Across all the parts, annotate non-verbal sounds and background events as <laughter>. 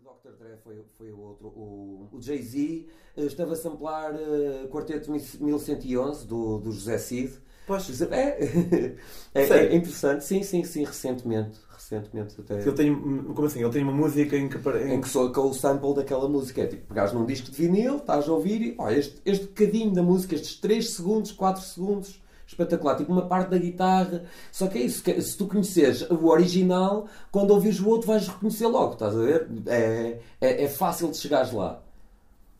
Dr. Dre foi, foi o outro. O, o Jay-Z eh, estava a samplar uh, Quarteto 1111 do, do José Cid. Pois. É, <laughs> é, é, interessante, sim, sim, sim, recentemente. Recentemente até. Eu tenho, como assim? Ele tem uma música em que. Em, em que sou com o sample daquela música. É tipo, pegares num disco de vinil, estás a ouvir e. Ó, este, este bocadinho da música, estes 3 segundos, 4 segundos espetacular, tipo uma parte da guitarra. Só que é isso, que se tu conheces o original, quando ouvires o outro vais reconhecer logo, estás a ver? É, é, é fácil de chegares lá.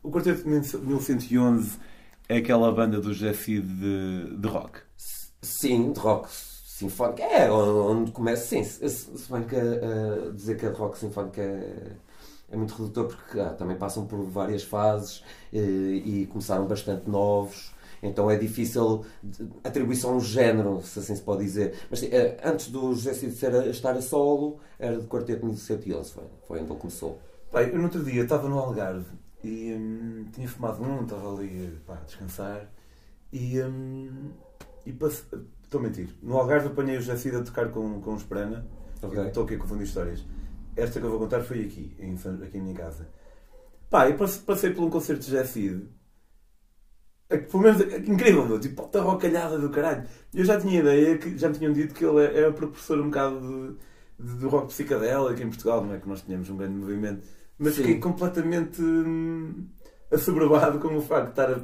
O Quarteto de 1111 é aquela banda do Jesse de, de rock? Sim, de rock sinfónico. É, onde começa, sim. Se bem que uh, dizer que é de rock sinfónico é, é muito redutor porque ah, também passam por várias fases uh, e começaram bastante novos então é difícil atribuir só um género, se assim se pode dizer. Mas eh, antes do José Cid estar a solo, era de quarteto 1711, foi, foi onde ele começou. Pai, eu no outro dia estava no Algarve e hum, tinha fumado um, estava ali pá, a descansar e, hum, e passe... estou a mentir. No Algarve apanhei o José Cid a tocar com, com o Esperana. Okay. Estou aqui a confundir histórias. Esta que eu vou contar foi aqui, em, aqui em minha casa. Pá, eu passei por um concerto de José Cid pelo menos, é incrível, meu. Tipo, puta rocalhada do caralho. Eu já tinha ideia, que já me tinham dito que ele é, é professor um bocado de, de, de rock psicadélico em Portugal, não é? Que nós tínhamos um grande movimento. Mas Sim. fiquei completamente hum, assoberbado com o facto de estar a.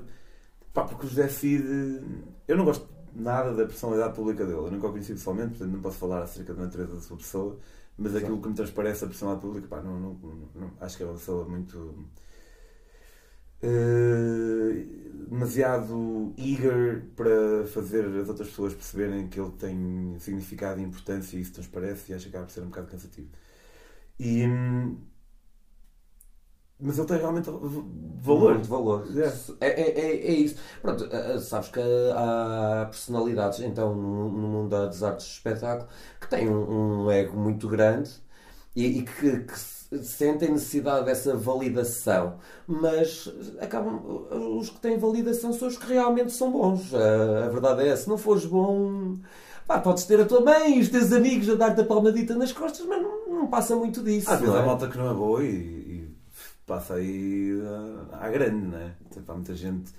Pá, porque o José Cid. Eu não gosto nada da personalidade pública dele. Eu nunca o conheci pessoalmente, portanto não posso falar acerca da natureza da sua pessoa. Mas aquilo que me transparece a personalidade pública, pá, não, não, não, acho que é uma pessoa muito uh, demasiado eager para fazer as outras pessoas perceberem que ele tem significado e importância e isso transparece e acho que acaba por ser um bocado cansativo. E, hum, mas ele tem realmente valor. Muito valor. É. É, é, é, isso. Pronto, eh, eh, sabes que há personalidades, então, no, no mundo das artes de espetáculo, que têm um, um ego muito grande e, e que, que sentem necessidade dessa validação, mas acabam os que têm validação são os que realmente são bons. A, a verdade é, se não fores bom, pá, podes ter a tua mãe e os teus amigos a dar-te a palmadita nas costas, mas não, não passa muito disso. Às ah, é? há malta que não é boa e, e passa aí à, à grande, não é? Tipo, há muita gente.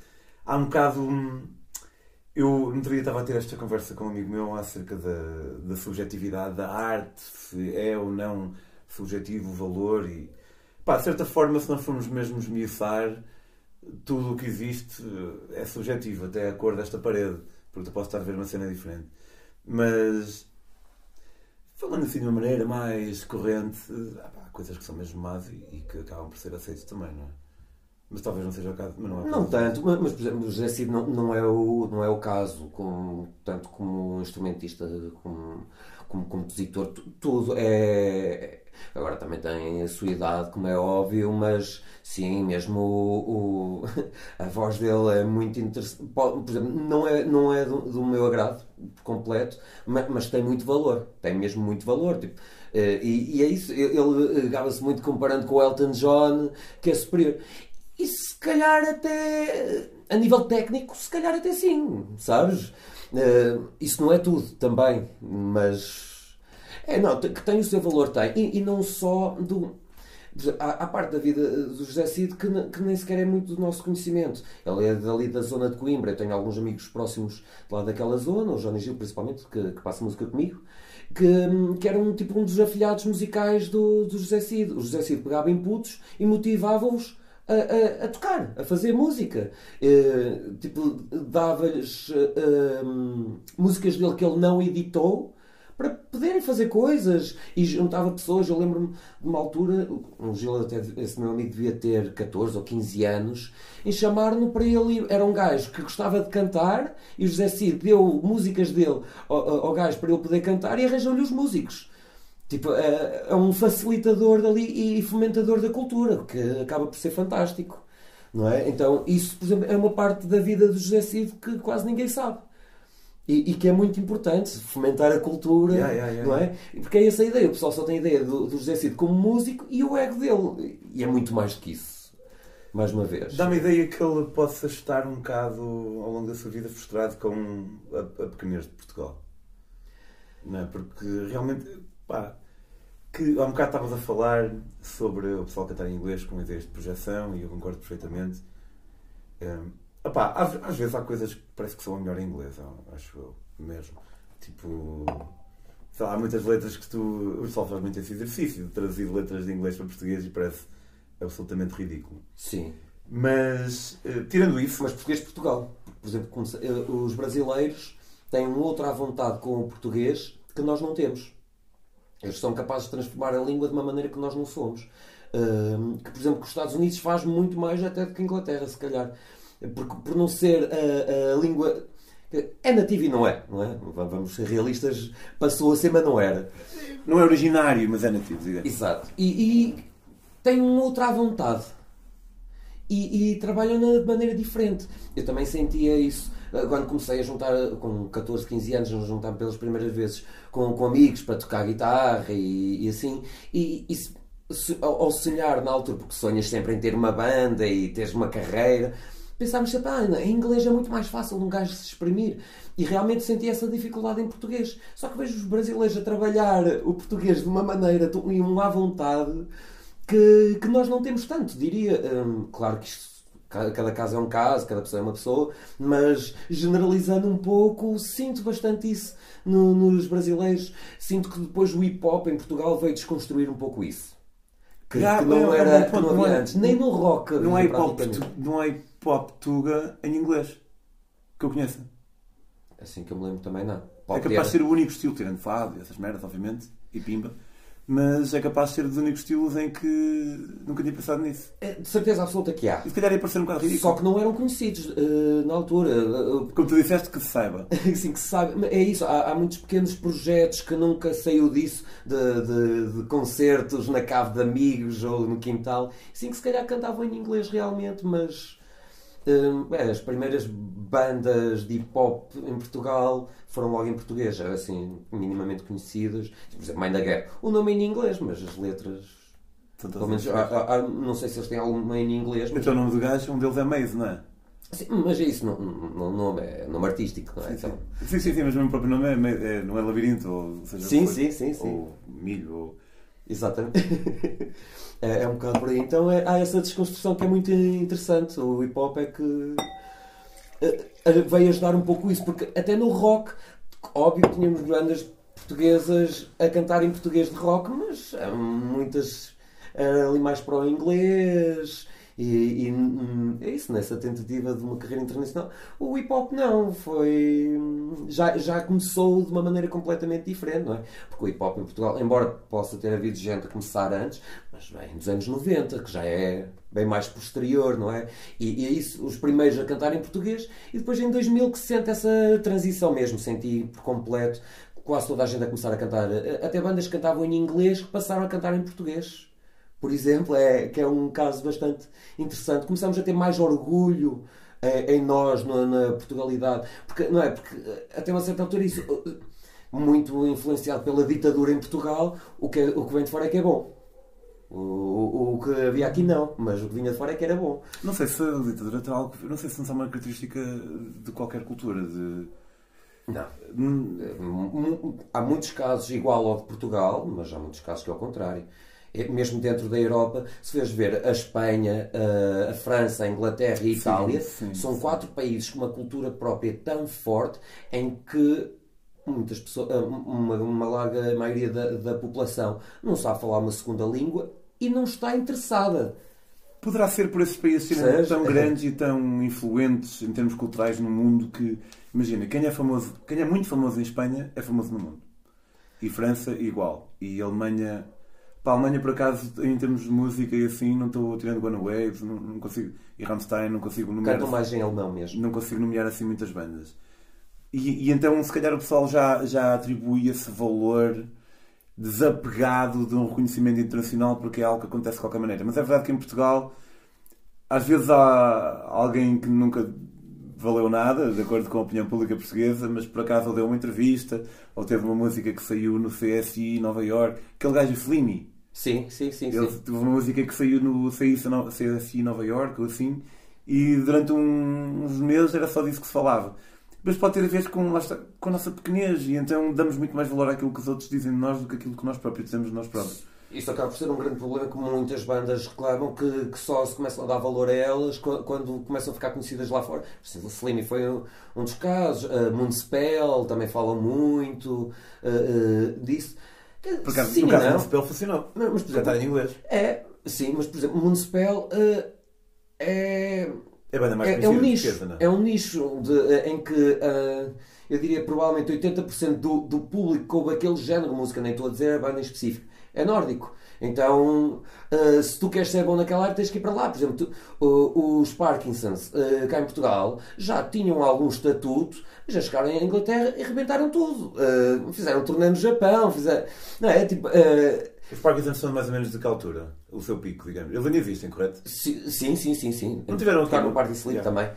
Há um bocado. Eu no outro dia estava a ter esta conversa com um amigo meu acerca da, da subjetividade da arte, se é ou não subjetivo, valor e. Pá, de certa forma, se nós formos mesmo esmiuçar, tudo o que existe é subjetivo, até a cor desta parede, porque tu posso estar a ver uma cena diferente. Mas. Falando assim de uma maneira mais corrente, há coisas que são mesmo más e, e que acabam por ser aceitas também, não é? Mas talvez não seja o caso. Mas não, é não tanto, mas, mas, por exemplo, o José Cid não, não, é o, não é o caso, com, tanto como instrumentista, como, como compositor, tudo é, Agora também tem a sua idade, como é óbvio, mas sim, mesmo o, o <laughs> a voz dele é muito interessante. Por exemplo, não é, não é do, do meu agrado completo, mas, mas, tem muito valor. Tem mesmo muito valor. Tipo, eh, e, e é isso, ele gaba-se muito comparando com o Elton John, que é superior. E se calhar até a nível técnico, se calhar até sim, sabes? Uh, isso não é tudo também, mas é, não, que tem o seu valor, tem. E, e não só do. Há, parte da vida do José Cid que, que, nem sequer é muito do nosso conhecimento. Ele é dali da zona de Coimbra. Eu tenho alguns amigos próximos lá daquela zona, o Johnny Gil principalmente, que, que passa música comigo, que, que era um, tipo um dos afilhados musicais do, do José Cid. O José Cid pegava inputs e motivava-os a, a, a, tocar, a fazer música. Uh, tipo, dava-lhes uh, músicas dele que ele não editou para poderem fazer coisas e juntava pessoas. Eu lembro-me de uma altura, um Gil até esse meu amigo devia ter 14 ou 15 anos, e chamaram-no para ele. Era um gajo que gostava de cantar e o José Cid deu músicas dele ao, ao gajo para ele poder cantar e arranjou-lhe os músicos. Tipo, é, é um facilitador dali e fomentador da cultura, que acaba por ser fantástico. Não é? Então, isso, por exemplo, é uma parte da vida do José Cid que quase ninguém sabe. E, e, que é muito importante fomentar a cultura, yeah, yeah, yeah, não é? Porque é essa a ideia. O pessoal só tem a ideia do, do José Cid como músico e o ego dele. E é muito mais do que isso. Mais uma vez. Dá-me a ideia que ele possa estar um bocado, ao longo da sua vida, frustrado com a, a pequenez de Portugal. Não é? Porque realmente, pá, que há um bocado estavas a falar sobre o pessoal cantar em inglês com ideias de projeção e eu concordo perfeitamente. Um, opá, às, às, vezes há coisas que parece que são melhor em inglês, acho eu mesmo. Tipo, sei lá, há muitas letras que tu. O pessoal faz muito esse exercício de traduzir letras de inglês para português e parece absolutamente ridículo. Sim. Mas, uh, tirando isso. Mas português de Portugal. Por exemplo, eh, os brasileiros têm uma outra vontade com o português que nós não temos. Eles são capazes de transformar a língua de uma maneira que nós não somos. Uh, que, por exemplo, que os Estados Unidos faz muito mais até do que a Inglaterra, se calhar. Porque, por não ser a, a língua. É nativa e não é, não é? Vamos ser realistas, passou a ser, mas não era. Não é originário, mas é nativo, digamos. Exato. E, e tem uma outra vontade. E, e trabalham de maneira diferente. Eu também sentia isso quando comecei a juntar, com 14, 15 anos, a juntar pelas primeiras vezes com, com amigos para tocar guitarra e, e assim. E, e se, ao, sonhar na altura, porque sonhas sempre em ter uma banda e teres uma carreira, pensámos sempre, ah, em inglês é muito mais fácil um gajo se exprimir. E realmente senti essa dificuldade em português. Só que vejo os brasileiros a trabalhar o português de uma maneira e uma à vontade que, que nós não temos tanto, diria. Hum, claro que isto cada caso é um caso, cada pessoa é uma pessoa, mas generalizando um pouco, sinto bastante isso no, nos brasileiros. Sinto que depois o hip hop em Portugal veio desconstruir um pouco isso. Que, que não é, era, que não havia é- antes. Nem no rock. Não há hip hop, não há hip hop tuga em inglês que eu conheça. Assim que eu me lembro também não. Pop é capaz de ser o único estilo, tirando fado, essas merdas, obviamente, e pimba mas é capaz de ser dos únicos estilos em que nunca tinha pensado nisso. É, de certeza absoluta que há. E se calhar ia parecer um bocado ridículo. Só que não eram conhecidos uh, na altura. Uh, Como tu disseste, que se saiba. <laughs> Sim, que se saiba. É isso, há, há, muitos pequenos projetos que nunca saiu disso, de, de, de, concertos na cave de amigos ou no quintal. Sim, que se calhar cantavam em inglês realmente, mas é, as primeiras bandas de hip hop em Portugal foram logo em português, assim, minimamente conhecidas. Por exemplo, Mãe da Guerra. O nome é em inglês, mas as letras. Pelo menos, há, há, não sei se eles têm alguma em inglês. Mas... Então o nome do gajo, um deles é Maze, não é? Sim, mas é isso, não, não, nome, é nome artístico, não é? Sim, então... sim, sim, sim, mas o meu próprio nome é, é, não é labirinto, ou seja, sim, sim, sim, sim. ou milho, ou... Exatamente. <laughs> é, é, um bocado por aí. Então é, há essa desconstrução que é muito interessante. O hip hop é que uh, veio ajudar um pouco isso, porque até no rock, óbvio que tínhamos bandas portuguesas a cantar em português de rock, mas muitas ali mais para o inglês e, e hum, é isso, nessa tentativa de uma carreira internacional. O hip hop não, foi. Já, já começou de uma maneira completamente diferente, não é? Porque o hip hop em Portugal, embora possa ter havido gente a começar antes, mas vem dos anos 90, que já é bem mais posterior, não é? E, e é isso, os primeiros a cantar em português, e depois em 2000 que se sente essa transição mesmo, senti por completo quase toda a gente a começar a cantar. Até bandas que cantavam em inglês que passaram a cantar em português por exemplo, é, que é um caso bastante interessante. Começamos a ter mais orgulho é, em nós, na, na, Portugalidade, porque, não é? Porque eh, até uma certa altura isso, eh, muito influenciado pela ditadura em Portugal, o que, o que vem de fora é que é bom. O, o, o, que havia aqui não, mas o que vinha de fora é que era bom. Não sei se a ditadura tem algo. Não sei se não é uma característica de qualquer cultura. De... Não. Hum, há muitos casos igual ao de Portugal, mas há muitos casos que é ao contrário. É, mesmo dentro da Europa, se fores ver a Espanha, a, França, a Inglaterra e a Itália, sim, sim, são sim. quatro países com uma cultura própria tão forte em que muitas pessoas, uma, uma larga maioria da, da população não sabe falar uma segunda língua e não está interessada. Poderá ser por esses países serem tão grandes e tão influentes em termos culturais no mundo que, imagina, quem é famoso, quem é muito famoso em Espanha é famoso no mundo. E França igual. E Alemanha para a Alemanha, por acaso, em termos de música e assim, não estou tirando One Waves, não, não, consigo. E Rammstein, não consigo nomear. Cantam mais em alemão mesmo. Não consigo nomear assim muitas bandas. E, e, então, se calhar, o pessoal já, já atribui esse valor desapegado de um reconhecimento internacional porque é algo que acontece de qualquer maneira. Mas é verdade que em Portugal, às vezes há alguém que nunca valeu nada, de acordo com a opinião pública portuguesa, mas por acaso deu uma entrevista ou teve uma música que saiu no CSI Nova York, aquele gajo Fellini. Sim, sim, sim. Ele sim. teve uma música que saiu no CSI Nova York ou assim, e durante um, uns meses era só disso que se falava. Mas pode ter a ver com, está, com a nossa pequenez e então damos muito mais valor àquilo que os outros dizem de nós do que aquilo que nós próprios dizemos de nós próprios. Isso acaba por ser um grande problema que muitas bandas reclamam que, que só se começam a dar valor a elas quando, começam a ficar conhecidas lá fora. Exemplo, Slimmy foi um, um dos casos, uh, Moonspell também falam muito uh, uh, disso. Por acaso, sim, no caso do Moonspell funcionou. Mas, mas, por exemplo, Já está em inglês. É, sim, mas por exemplo, Moonspell uh, é. É banda mais é, é um nicho, esquerda, é? é um nicho de, em que eu diria provavelmente 80% do, do público com aquele género de música, nem estou a dizer a banda em específico, é nórdico. Então, uh, se tu queres ser bom naquela área, tens que ir para lá. Por exemplo, tu, uh, os Parkinsons, uh, cá em Portugal, já tinham algum estatuto, já chegaram em Inglaterra e rebentaram tudo. fizeram um torneio no Japão, fizeram. Não é? Tipo. os Parkinsons são mais ou menos de que altura? O seu pico, digamos. Eles ainda existem, correto? Sim, sim, sim. sim. Não tiveram Tocar no Party Sleep yeah. também.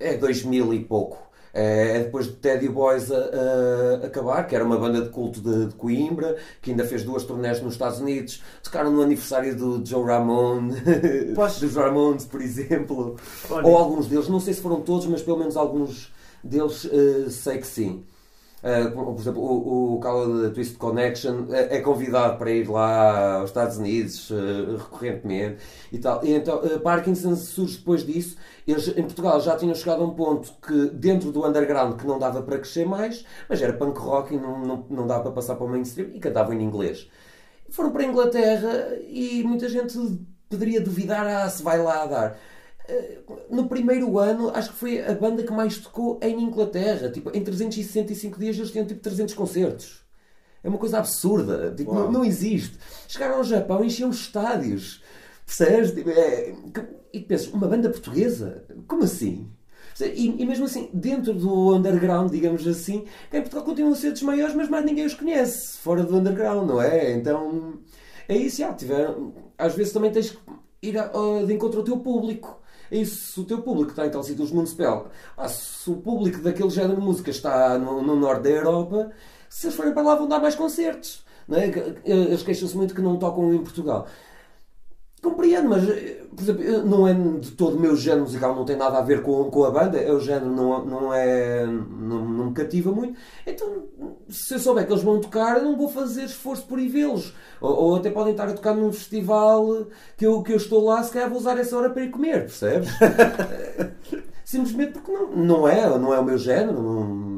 é 2000 e pouco. É, é depois de Teddy Boys a, a, acabar, que era uma banda de culto de, de, Coimbra, que ainda fez duas turnés nos Estados Unidos, tocaram no aniversário do Joe Ramone, <laughs> dos Ramones, por exemplo, Olha. ou alguns deles, não sei se foram todos, mas pelo menos alguns deles uh, sei que sim. Uh, por exemplo, o, o Call da Twist Connection é, é convidado para ir lá aos Estados Unidos uh, recorrentemente e tal. E então, uh, Parkinson surge depois disso. Eles em Portugal já tinham chegado a um ponto que, dentro do underground, que não dava para crescer mais, mas era punk rock e não, não, não dava para passar para o mainstream e cantavam em inglês. Foram para a Inglaterra e muita gente poderia duvidar: ah, se vai lá a dar. Eh, no primeiro ano, acho que foi a banda que mais tocou em Inglaterra. Tipo, em 365 dias eles tinham tipo 300 concertos. É uma coisa absurda. Tipo, não, não, existe. Chegaram ao Japão e enchiam estádios. Percebes? Tipo, é... E pensas, uma banda portuguesa? Como assim? E, e, mesmo assim, dentro do underground, digamos assim, em Portugal continuam a ser dos maiores, mas mais ninguém os conhece, fora do underground, não é? Então, é isso, já, tiveram, às vezes também tens que ir a, a, de encontro ao teu público. E se o teu público está em tal sítio, Municipal, se o público daquele género de música está no, no norte da Europa, se eles forem para lá vão dar mais concertos. Não é? Eles queixam-se muito que não tocam em Portugal. Compreendo, mas, por exemplo, não é de todo o meu género musical, não tem nada a ver com, com a banda, é o género não, não é. Não, não me cativa muito. Então, se eu souber que eles vão tocar, eu não vou fazer esforço por ir vê-los. Ou, ou, até podem estar a tocar num festival que eu, que eu estou lá, se calhar vou usar essa hora para ir comer, percebes? <laughs> Simplesmente porque não, não é, não é o meu género. Não,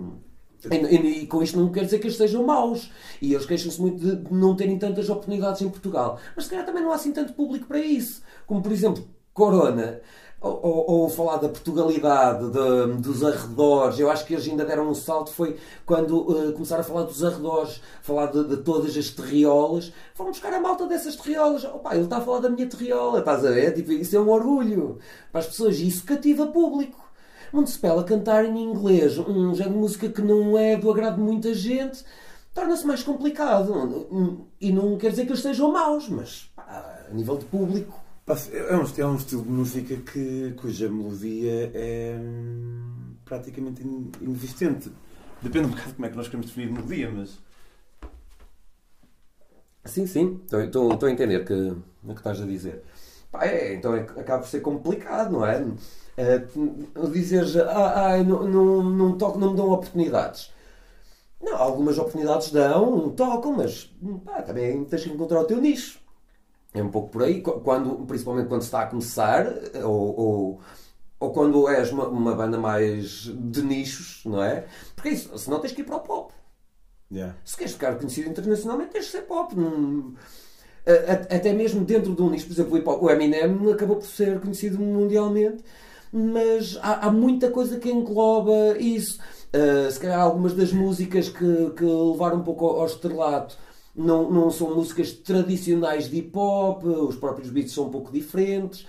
e, e, com isto não quer dizer que eles sejam maus. E eles queixam-se muito de não terem tantas oportunidades em Portugal. Mas se calhar também não há assim tanto público para isso. Como por exemplo, Corona. Ou, ou, ou falar da Portugalidade, de, dos arredores. Eu acho que eles ainda deram um salto. Foi quando uh, começaram a falar dos arredores, falar de, de, todas as terriolas. Foram buscar a malta dessas terriolas. Opa, ele está a falar da minha terriola, estás a ver? Tipo, isso é um orgulho para as pessoas. E isso cativa público. Municipal a cantar em inglês, um género de música que não é do agrado de muita gente, torna-se mais complicado. E não quer dizer que eles sejam maus, mas pá, a nível de público. É um, é um estilo de música que, cuja melodia é hum, praticamente inexistente. Depende um bocado de como é que nós queremos definir melodia, mas. Sim, sim, estou, estou a entender que, o que estás a dizer. Pá, é, então é, acaba por ser complicado, não é? Uh, dizeres, ah, ah não, não, não, toco, não me dão oportunidades. Não, algumas oportunidades dão, tocam, mas pá, também tens que encontrar o teu nicho. É um pouco por aí, quando, principalmente quando se está a começar, ou, ou, ou quando és uma, uma, banda mais de nichos, não é? Porque isso, senão tens que ir para o pop. Yeah. Se queres ficar conhecido internacionalmente, tens que ser pop. Não, até mesmo dentro de um nicho, por exemplo, o Eminem acabou por ser conhecido mundialmente mas há, há muita coisa que engloba isso. Uh, se calhar algumas das músicas que, que levaram um pouco ao, ao estrelato não, não são músicas tradicionais de hip hop, os próprios beats são um pouco diferentes.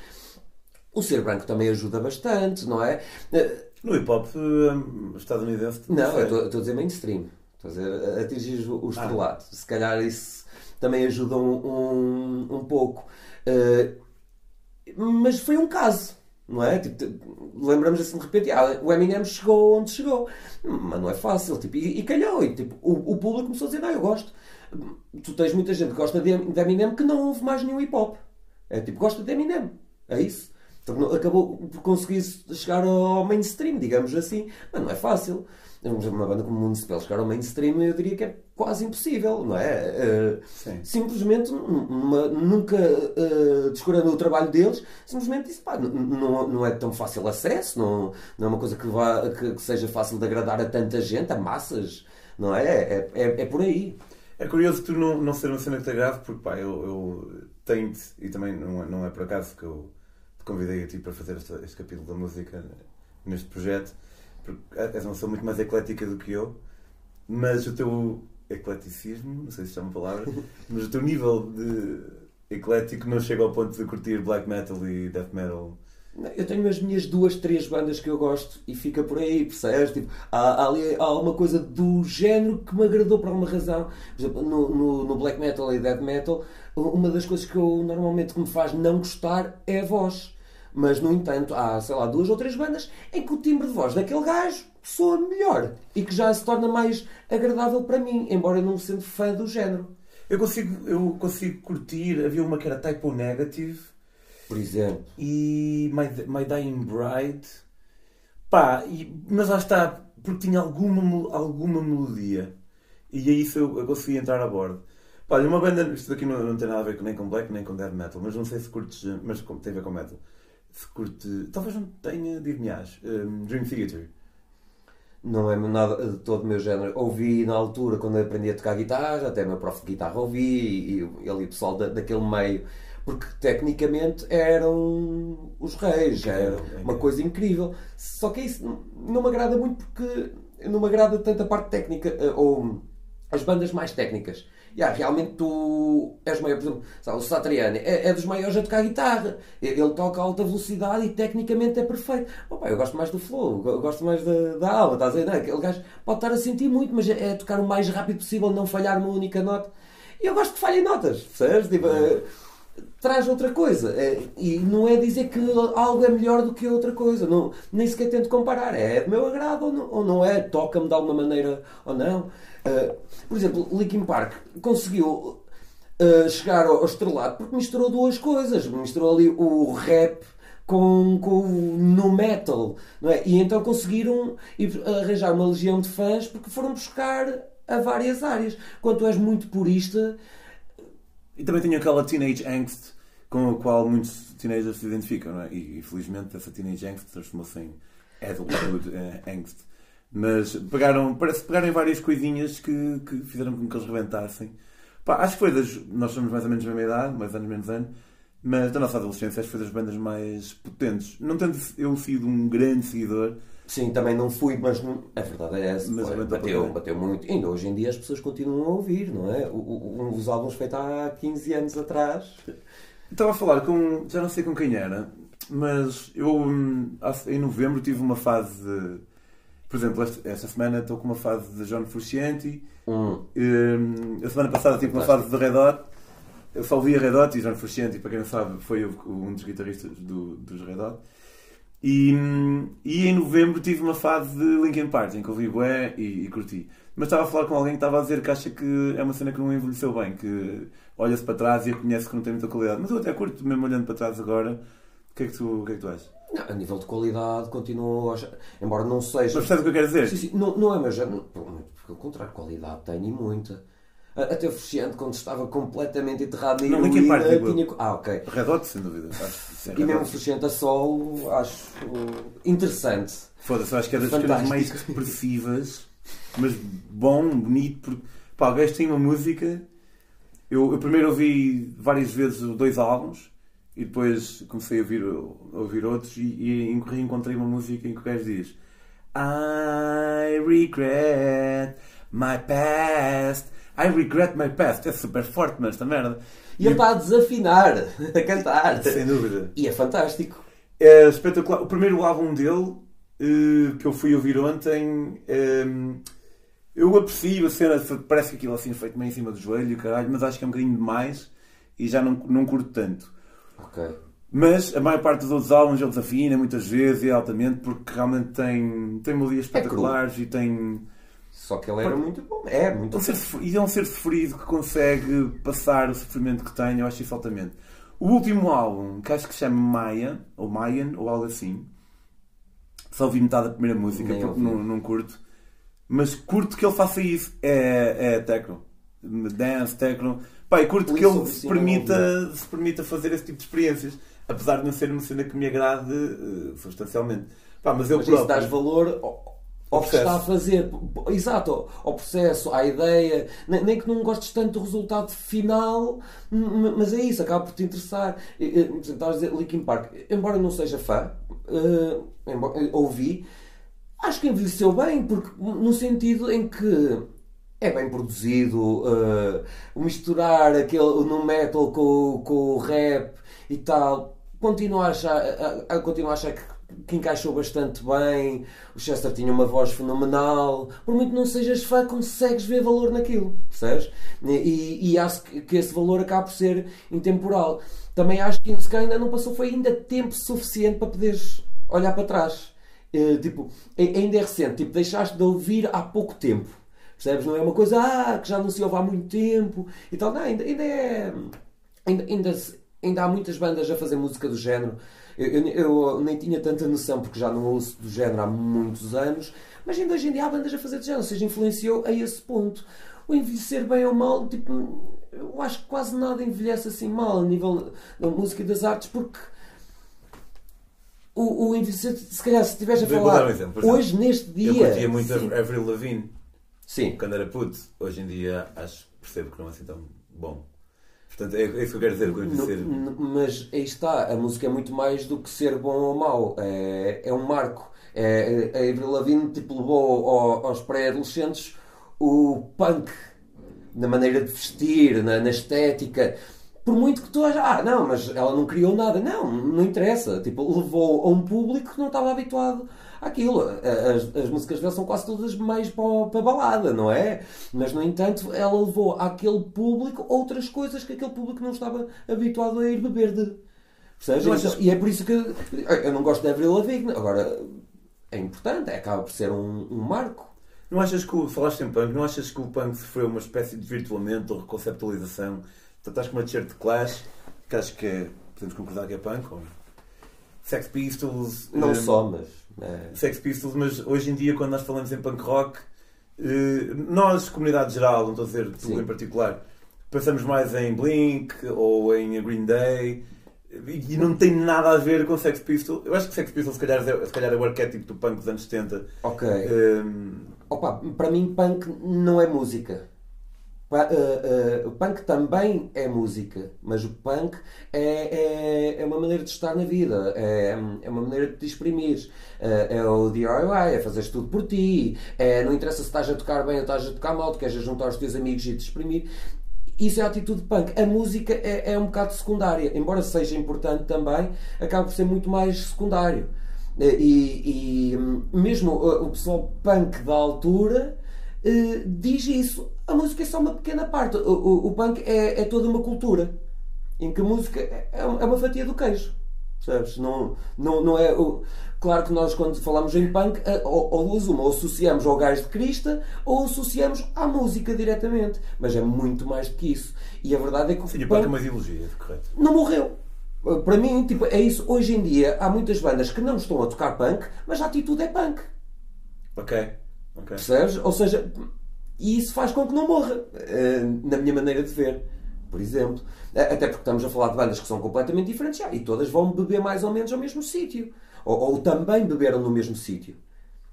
O ser branco também ajuda bastante, não é? Uh, no hip hop um, estadunidense. Não, eu estou a dizer mainstream. Estou a dizer atingir o, ah. estrelato. Ah. Se calhar isso também ajuda um, um, um pouco. Uh, mas foi um caso não é? Tipo, lembramos assim de repente, ah, o Eminem chegou onde chegou, mas não é fácil, tipo, e, e calhou, e tipo, o, o, público começou a dizer, não, eu gosto. Tu tens muita gente que gosta de, de Eminem que não ouve mais nenhum hip hop. É tipo, gosta de Eminem. É isso. Tornou- Acabou por conseguir chegar ao mainstream, digamos assim. Mas não é fácil. Uma banda como Municipal chegar ao mainstream, eu diria que é quase impossível, não é? Sim. simplesmente numa- nunca eh, descurando o trabalho deles, simplesmente disse, pá, não, não é tão fácil acesso, não, não é uma coisa que, vá, que, que seja fácil de agradar a tanta gente, a massas, não é? É, é, é por aí. É curioso tu não, não ser uma cena que te agrade, porque pá, eu, eu tenho e também não é, não é por acaso que eu te convidei a ti para fazer este, este capítulo da música neste projeto, porque és uma pessoa muito mais eclética do que eu, mas o teu ecleticismo, não sei se é uma palavra, <laughs> mas o teu nível de eclético não chega ao ponto de curtir black metal e death metal. Eu tenho as minhas duas, três bandas que eu gosto e fica por aí, percebes? Tipo, há, há, ali, há alguma coisa do género que me agradou por alguma razão. Por exemplo, no, no, no black metal e death metal, uma das coisas que eu normalmente que me faz não gostar é a voz. Mas, no entanto, há, sei lá, duas ou três bandas em que o timbre de voz daquele gajo soa melhor e que já se torna mais agradável para mim, embora eu não sendo fã do género. Eu consigo, eu consigo curtir, havia uma que era Typo Negative, Por exemplo. e My, My Dying Bride. Pá, e- mas lá está, porque tinha alguma, alguma melodia. E é isso eu, eu consegui entrar a bordo. Pá, uma banda, isto daqui não, não tem nada a ver com- nem com black nem com death metal, mas não sei se curtes, mas tem a ver com metal. Se curte, talvez não tenha, dir-me um, Dream Theater. Não é nada de todo o meu género. Ouvi na altura, quando aprendi a tocar guitarra, até o meu prof de guitarra ouvi, e, e e o pessoal da, daquele meio, porque tecnicamente eram os reis, era uma coisa incrível. Só que isso não- não me agrada muito porque não me agrada tanto a parte técnica, eh, ou as bandas mais técnicas. Yeah, realmente tu és maior, por exemplo, sabe, o Satriani é, é dos maiores a tocar guitarra. Ele toca a alta velocidade e tecnicamente é perfeito. Opa, eu gosto mais do flow, gosto mais da, da alma, estás a ver? Não, aquele gajo pode estar a sentir muito, mas é, é tocar o mais rápido possível, não falhar uma única nota. E eu gosto que falhem notas, percebes? Tipo, eh, traz outra coisa. Eh, E não é dizer que algo é melhor do que outra coisa. Não, nem sequer tento comparar. É do meu agrado ou não, ou não é? Toca-me de alguma maneira ou não. Eh, por exemplo, Linkin Park conseguiu eh, chegar ao ao estrelado porque misturou duas coisas. Misturou ali o rap com, com no metal. Não é? E então conseguiram ir arranjar uma legião de fãs porque foram buscar a várias áreas. Quando tu és muito purista, E também tinha aquela teenage angst com a qual muitos teenagers se identificam, não é? E, e felizmente essa teenage angst transformou-se em adulthood eh, angst. Mas pegaram, parece que pegaram várias coisinhas que, que fizeram com que eles rebentassem. Pá, acho que foi das. Nós somos mais ou menos da mesma idade, mais anos menos ano, mas da nossa adolescência acho que foi das bandas mais potentes. Não tendo eu sido um grande seguidor, Sim, também não fui, mas não- a verdade é essa. Mas foi, bateu, bateu muito. E ainda hoje em dia as pessoas continuam a ouvir, não é? O- o- um dos álbuns feitos há 15 anos atrás. Estava a falar com. já não sei com quem era, mas eu hum, em novembro tive uma fase. de- por exemplo, esta, semana estou com uma fase de John Frusciante. Hum, Hum, a semana passada tive uma fase de Red Hot. Eu só ouvi a Red Hot e John Frusciante, para quem não sabe, foi um dos guitarristas do- dos Red Hot. E, e em novembro tive uma fase de Linkin Park, em que ouvi Bué e, e curti. Mas estava a falar com alguém que estava a dizer que acha que é uma cena que não envelheceu bem, que olha-se para trás e reconhece que não tem muita qualidade. Mas eu até curto, mesmo olhando para trás agora. O que é que tu, o que é que tu achas? não, a nível de qualidade, continuo a achar. Embora não seja. Mas percebes o que eu quero dizer? Sim, sim, não, não é meu género. Pelo contrário, qualidade tenho e muita. Até o quando estava completamente enterrado na Não, Park, tinha. Ah, ok. Red Hot, sem dúvida. Acho que sim, E mesmo. Frusciante a solo, acho interessante. Foda-se, eu acho que é das coisas mais expressivas, mas bom, bonito. Porque, pá, o gajo tem uma música. Eu, eu primeiro ouvi várias vezes dois álbuns e depois comecei a ouvir, a ouvir outros e, e reencontrei uma música em que o gajo diz I regret my past. I regret my past. É super forte, mas esta merda. E ele está a desafinar, <laughs> a cantar. Sem dúvida. E é fantástico. É espetacular. O primeiro álbum dele, eh, que eu fui ouvir ontem, eh, eu aprecio a cena, parece que aquilo assim é feito meio em cima do joelho, caralho, mas acho que é um bocadinho demais e já não, não curto tanto. Ok. Mas a maior parte dos outros álbuns ele desafina muitas vezes e é altamente porque realmente tem, tem melodias É espetaculares e tem. Só que ele era muito bom. É, muito um ser, sofr- e é um ser sofrido que consegue passar o sofrimento que tem, eu acho isso altamente. O último álbum, que acho que se chama Mayan, ou Mayan, ou algo assim. Só ouvi metade da primeira música, Nem porque não, não curto. Mas curto que ele faça isso. É, é techno. Dance, techno. E curto Por que isso, ele se permita, se permita fazer esse tipo de experiências. Apesar de não ser uma cena que me agrade eh, substancialmente. Pá, mas eu Mas isso próprio... dás valor ao, que está a fazer. Exato, ao- processo, à ideia. Nem, que não gostes tanto do resultado final, mas é isso, acaba por te interessar. Estavas a dizer Linkin Park, embora eu não seja fã, eh, embora- eh, ouvi, acho que envelheceu bem, porque no sentido em que é bem produzido, eh, misturar aquele no metal com, com o rap e tal, continuo a achar, a, a- continuo a achar que, que encaixou bastante bem. O Chester tinha uma voz fenomenal. Por muito não sejas fã, consegues ver valor naquilo, percebes? E, e, acho que, esse valor acaba por ser intemporal. Também acho que se ainda não passou foi ainda tempo suficiente para poderes olhar para trás. Eh, tipo, ainda é recente, tipo, deixaste de ouvir há pouco tempo. Percebes? Não é uma coisa ah, que já não se ouve há muito tempo e tal. Não, ainda, ainda é. Ainda, ainda, ainda há muitas bandas a fazer música do género. Eu, eu- eu nem tinha tanta noção porque já não ouço do género há muitos anos, mas ainda hoje em dia há bandas a fazer do género, ou seja, influenciou a esse ponto. O envelhecer bem ou mal, tipo, eu acho que quase nada envelhece assim mal a nível da música e das artes, porque o, o envelhecer, se calhar, se estiveres a falar um exemplo, por exemplo. hoje, neste dia. Eu curtia muito sim. Avril Lavigne Sim. quando era puto. Hoje em dia acho percebo que não é assim tão bom. Portanto, é, é isso que eu quero dizer dizer. mas aí está, a música é muito mais do que ser bom ou mau, é, é um marco. É, a Avril Lavigne tipo, levou ao- aos pré-adolescentes o punk na maneira de vestir, na, na estética. Por muito que tu aches, ah, não, mas ela não criou nada. Não, não interessa. Tipo, levou a um público que não estava habituado àquilo. As, as músicas dela são quase todas mais para, para balada, não é? Mas, no entanto, ela levou àquele público outras coisas que aquele público não estava habituado a ir beber de. Percebes? Achas- E é por isso que eu, não gosto de Avril Lavigne. Agora, é importante, é, acaba por ser um, um marco. Não achas que o, falaste em punk, não achas que o punk sofreu uma espécie de virtuamento ou reconceptualização? Portanto, estás com uma t-shirt de Clash, que acho que é, podemos concordar que é punk, ou Sex Pistols. Não eh, só, mas. É, Sex Pistols, mas hoje em dia, quando nós falamos em punk rock, eh, nós, comunidade geral, não estou a dizer tu Sim. em particular, pensamos mais em Blink ou em Green Day e não tem nada a ver com Sex Pistols. Eu acho que Sex Pistols, se calhar, é, se calhar é o arquétipo do punk dos anos 70. ok. Eh, Opa, para mim, punk não é música. Eh, eh, o punk também é música, mas o punk é, é, é uma maneira de estar na vida, é, é uma maneira de te exprimir. Eh, é o DIY, é fazeres tudo por ti, é, não interessa se estás a tocar bem ou estás a tocar mal, tu queres juntar os teus amigos e te exprimir. Isso é a atitude punk. A música é, é um bocado secundária, embora seja importante também, acaba por ser muito mais secundário. E, e, mesmo o pessoal punk da altura diz isso. A música é só uma pequena parte. O, o- o punk é, é toda uma cultura em que a música é, é uma fatia do queijo. Percebes? Não, não, não é. Claro que nós, quando falamos em punk, ou, ou duas uma, ou associamos ao gás de crista ou associamos à música diretamente. Mas é muito mais do que isso. E a verdade é que o sim, o punk é uma ideologia, correto? não morreu. Para mim, tipo, é isso. Hoje em dia, há muitas bandas que não estão a tocar punk, mas a atitude é punk. Ok, ok. Percebes? Ou seja, e isso faz com que não morra, eh, na minha maneira de ver. Por exemplo. Até porque estamos a falar de bandas que são completamente diferentes já, e todas vão beber mais ou menos ao mesmo sítio. Ou, ou também beberam no mesmo sítio.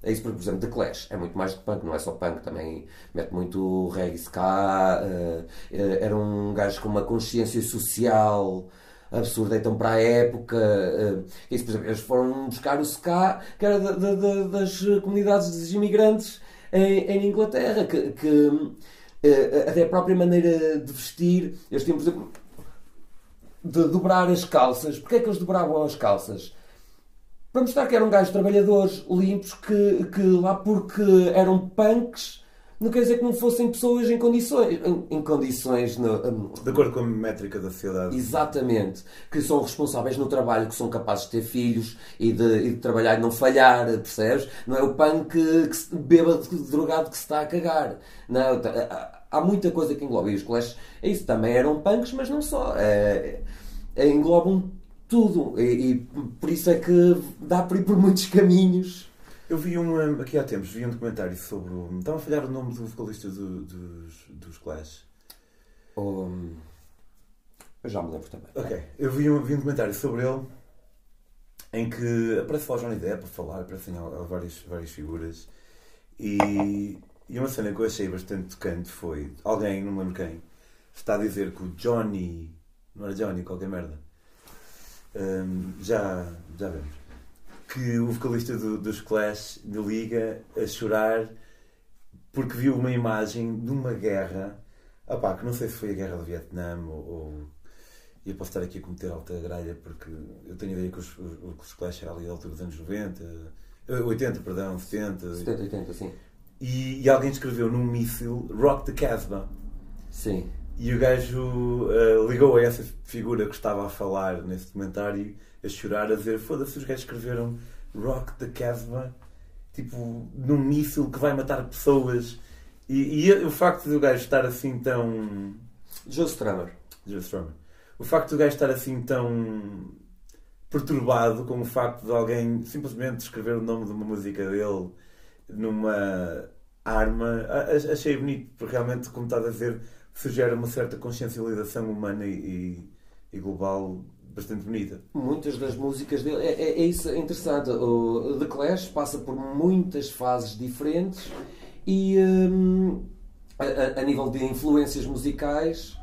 É isso, porque, por exemplo, The Clash é muito mais que punk, não é só punk, também mete muito reggae ska. eh, eh, era um gajo com uma consciência social absurda, então para a época. eh, isso, por exemplo, eles foram buscar o ska, que era da- da- da- das comunidades dos imigrantes em, em Inglaterra, que, que, eh, até a própria maneira de vestir, eles tinham, por exemplo, de dobrar as calças. Porquê é que eles dobravam as calças? Para mostrar que eram gajos trabalhadores limpos que, que lá porque eram punks não quer dizer que não fossem pessoas em condições em, em condições no- De acordo com a métrica da sociedade. exatamente que são responsáveis no trabalho que são capazes de ter filhos e de, e de trabalhar e não falhar percebes não é o punk que se, bêbado drogado que se está a cagar não há- há muita coisa que engloba e os colégios é isso também eram punks mas não só É- englobam tudo. E, e por isso é que dá para ir por muitos caminhos. Eu vi um, aqui há tempos, vi um documentário sobre. o- Estava a falhar o nome do vocalista do- dos, dos Clash. Um, eu já me lembro também. Ok, eu vi um, vi um documentário sobre ele em que aparece lá o Johnny Depp a falar, aparecem lá várias, várias figuras e, e uma cena que eu achei bastante tocante foi alguém, não me lembro quem, está a dizer que o Johnny, não era Johnny, qualquer merda, hum, já, já vemos, que o vocalista do- dos Clash me liga a chorar porque viu uma imagem de uma guerra, opá, que não sei se foi a guerra do Vietnã ou, ou e eu posso estar aqui a cometer alta gralha porque eu tenho a ideia que os, os, os Clash era ali da altura dos anos 90, eh, 80, perdão, 70. 70, 80, sim. E, e alguém escreveu num míssil Rock the Casbah. Sim. E o gajo eh, ligou a essa figura que estava a falar nesse documentário a chorar, a dizer: Foda-se, os gajos escreveram Rock the Casbah, tipo, num míssil que vai matar pessoas. E, e o facto do gajo estar assim tão. Joe Strummer. Joe Strummer. O facto do gajo estar assim tão perturbado com o facto de alguém simplesmente escrever o nome de uma música dele numa arma, achei bonito, porque realmente, como estás a dizer, sugere uma certa consciencialização humana e- e global bastante bonita. Muitas das músicas dele, é, é, é isso é interessante. O The Clash passa por muitas fases diferentes e a, a- a nível de influências musicais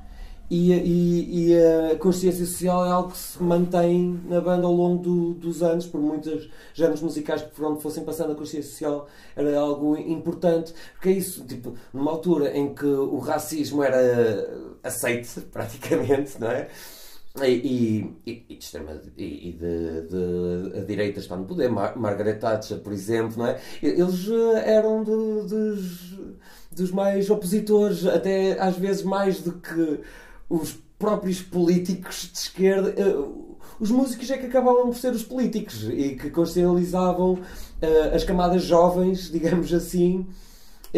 e, e- e a consciência social é algo que se mantém na banda ao longo do- dos anos, por muitos géneros musicais que por onde fossem passando a consciência social era algo importante, porque é isso, tipo, numa altura em que o racismo era aceite <laughs> praticamente, não é? E, e, e, de, extrema, e, de, de- a direita está no poder, Mar Margaret Thatcher, por exemplo, não é? Eles eh, eram de- dos, dos mais opositores, até às vezes mais do que os próprios políticos de esquerda. Eh, Os músicos é que acabavam por ser os políticos e que consciencializavam eh, as camadas jovens, <laughs> digamos assim,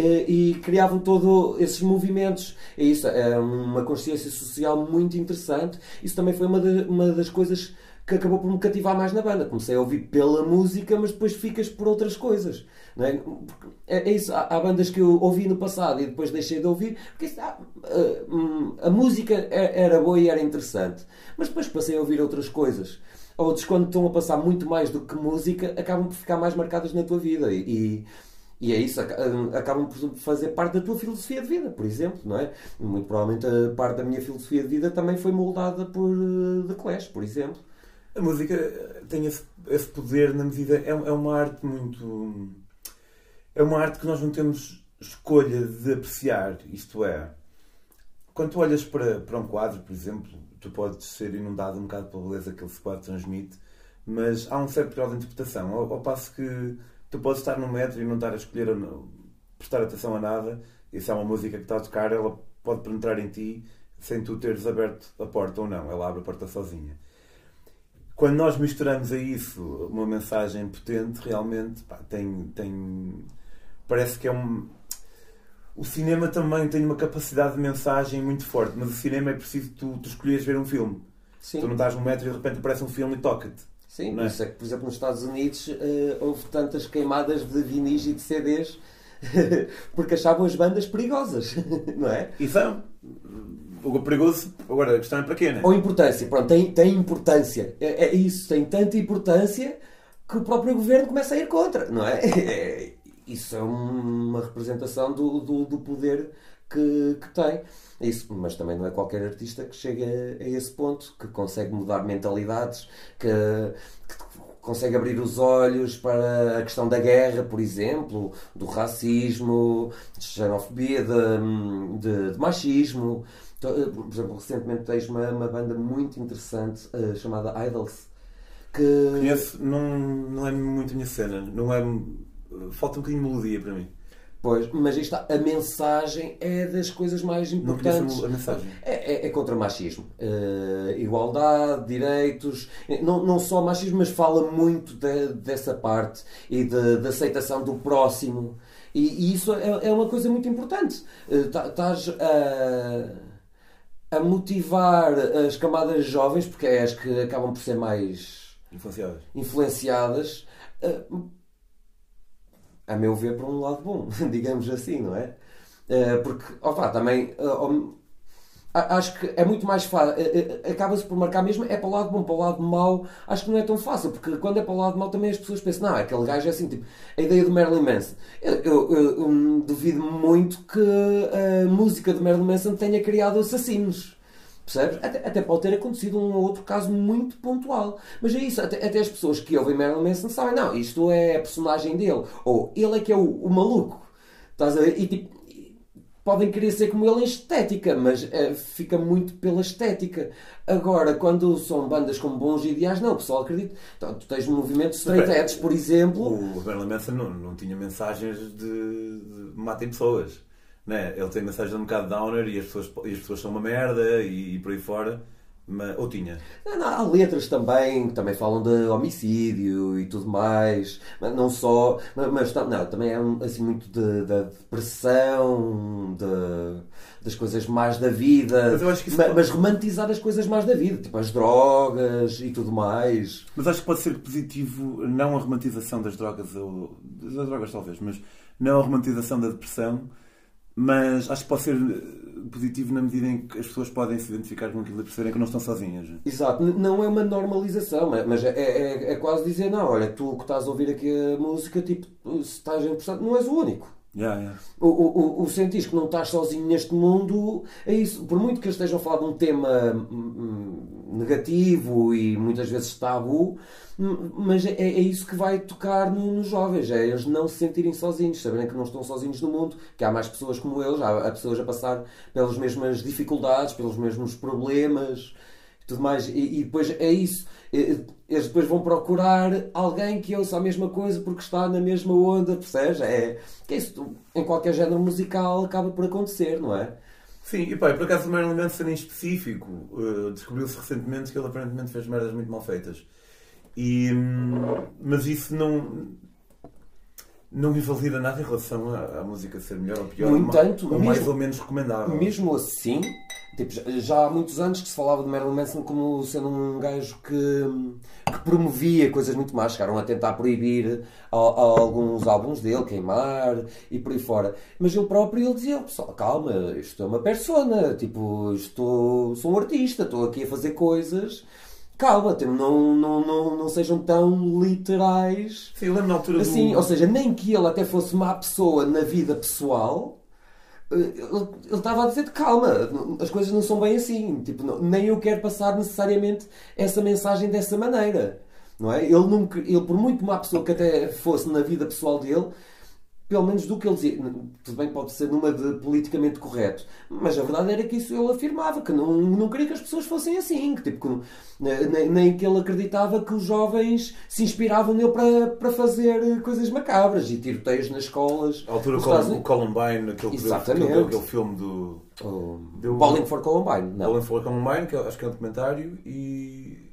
e criavam todos esses movimentos. É isso, é uma consciência social muito interessante. Isso também foi uma, de- uma das coisas que acabou por me cativar mais na banda. Comecei a ouvir pela música, mas depois ficas por outras coisas. É? É, é isso, há, há bandas que eu ouvi no passado e depois deixei de ouvir, porque ah, ah, hum, a música é- era boa e era interessante, mas depois passei a ouvir outras coisas. Outros, quando estão a passar muito mais do que música, acabam por ficar mais marcadas na tua vida. E, e é isso, aca- acabam por fazer parte da tua filosofia de vida, por exemplo, não é? Muito provavelmente a parte da minha filosofia de vida também foi moldada por eh, The Clash, por exemplo. A música tem esse, esse poder na medida. É, é uma arte muito. É uma arte que nós não temos escolha de apreciar. Isto é, quando tu olhas para, para um quadro, por exemplo, tu podes ser inundado um bocado pela beleza que ele se quadro transmite, mas há um certo grau de interpretação. Ao, ao passo que tu podes estar no metro e não estar a escolher, não, prestar atenção a nada, e se há uma música que está a tocar, ela pode penetrar em ti sem tu teres aberto a porta ou não. Ela abre a porta sozinha quando nós misturamos a isso uma mensagem potente, realmente pá, tem, tem. Parece que é um. O cinema também tem uma capacidade de mensagem muito forte, mas o cinema é preciso tu, tu escolheres ver um filme. Sim. Tu não estás no metro e de repente aparece um filme e toca-te. Sim, Não por é? isso é que, por exemplo, nos Estados Unidos eh, houve tantas queimadas de vinis e de CDs <laughs> porque achavam as bandas perigosas, <laughs> não é? E são. O perigoso. Agora, a questão é para quê, né? Ou importância, pronto, tem, tem importância. É, é isso, tem tanta importância que o próprio governo começa a ir contra, não é? <laughs> É- isso é uma representação do, do, do poder que, que tem. Isso, mas também não é qualquer artista que chega a, a esse ponto, que consegue mudar mentalidades, que, que consegue abrir os olhos para a questão da guerra, por exemplo, do racismo, de xenofobia, de, de, de machismo. Então, eh, Por exemplo, recentemente tens uma, uma banda muito interessante eh, chamada Idols. Que Conheço, não, não é muito a minha cena. Não é. Falta um bocadinho de melodia para mim. Pois, mas aí está, a mensagem é das coisas mais Não importantes. conheço a mensagem. É, é- é contra machismo. Eh, igualdade, direitos. Não, não só machismo, mas fala muito de- dessa parte e de, de aceitação do próximo. E, e isso é, é uma coisa muito importante. Eh, tá- Estás a, a motivar as camadas jovens, porque é as que acabam por ser mais Influenciadas. influenciadas, eh, a meu ver, por um lado bom, <laughs> digamos assim, não é? Eh, Porque, opa, também eh, acho que é muito mais fácil, acaba-se por marcar mesmo, é para o lado bom, para o lado mau, acho que não é tão fácil, porque quando é para o lado mau também as pessoas pensam, não, aquele gajo é assim, tipo, a ideia do Marilyn Manson. Eu, eu- eu- eu duvido muito que a música de Marilyn Manson tenha criado assassinos. Percebes? Até, até pode ter acontecido um ou outro caso muito pontual. Mas é isso, até, até as pessoas que ouvem Marilyn Manson sabem, não, isto é a personagem dele. Ou ele é que é o, o maluco. Estás a ver? E tipo, podem querer ser como ele em estética, mas eh, fica muito pela estética. Agora, quando são bandas com bons ideais, não, o pessoal acredita. Então, tu tens o movimento Straight. Edge, por exemplo. O Marilyn Manson não, não tinha mensagens de, de matem pessoas. Né? Ele tem mensagens um bocado downer e as pessoas, e as pessoas são uma merda e, e por aí fora. Mas, ou tinha. Não, não, há letras também que também falam de homicídio e tudo mais, mas não só, mas, mas não, também é assim muito de, da depressão, de, das coisas más da vida, Mas eu acho que isso ma- pode- mas romantizar as coisas más da vida, tipo as drogas e tudo mais. Mas acho que pode ser positivo, não a romantização das drogas, ou, das drogas talvez, mas não a romantização da depressão, mas acho que pode ser eh, positivo na medida em que as pessoas podem se identificar com aquilo e perceberem que não estão sozinhas. Exato, não é uma normalização, ma- mas é, é, é quase dizer, não, olha, tu que estás a ouvir aqui a música, tipo, se estás depressão, não és o único. Yeah, yeah. O, o, o- sentir que não estás sozinho neste mundo é isso. Por muito que estejam a falar de um tema hum, hum, negativo e muitas vezes tabu, hum, mas é, é isso que vai tocar no- nos jovens. É eles não se sentirem sozinhos, saberem que não estão sozinhos no mundo, que há mais pessoas como eles, há, há pessoas a passar pelas mesmas dificuldades, pelos mesmos problemas e tudo mais. E, e depois é isso. Eles depois vão procurar alguém que ouça a mesma coisa porque está na mesma onda, percebes? É, que é isso, em qualquer género musical acaba por acontecer, não é? Sim, e pá, por acaso o Marilyn Manson em específico eh, descobriu-se recentemente que ele aparentemente fez merdas muito mal feitas. E, hum, mas isso não, não invalida nada em relação à, à música ser melhor ou pior, No entanto, ou mais mesmo- ou menos recomendável. Mesmo assim, tipo, já- há muitos anos que se falava de Marilyn Manson como sendo um gajo que, que promovia coisas muito más. Chegaram a tentar proibir a- a alguns álbuns dele, queimar e por aí fora. Mas ele próprio ele dizia: pessoal, calma, isto é uma persona, tipo, estou, sou um artista, estou aqui a fazer coisas. Calma, tipo, não, não, não, não sejam tão literais. Sim, lembro na altura Assim, do... ou seja, nem que ele até fosse má pessoa na vida pessoal, ele, estava a dizer calma, as coisas não são bem assim. Tipo, não- nem eu quero passar necessariamente essa mensagem dessa maneira. Não é? Ele, ele, por muito má pessoa que até fosse na vida pessoal dele, pelo menos do que ele dizia, tudo bem, pode ser numa de politicamente correto, mas a verdade era que isso ele afirmava, que não, não queria que as pessoas fossem assim, que, tipo, que, nem, nem que ele acreditava que os jovens se inspiravam nele para, para fazer coisas macabras e tiroteios nas escolas. A altura o Estados o Columbine, aquele, Exatamente. aquele, aquele filme do... Oh, Deu- Bowling for Columbine, não. Colin for Columbine, que acho que é um documentário, e,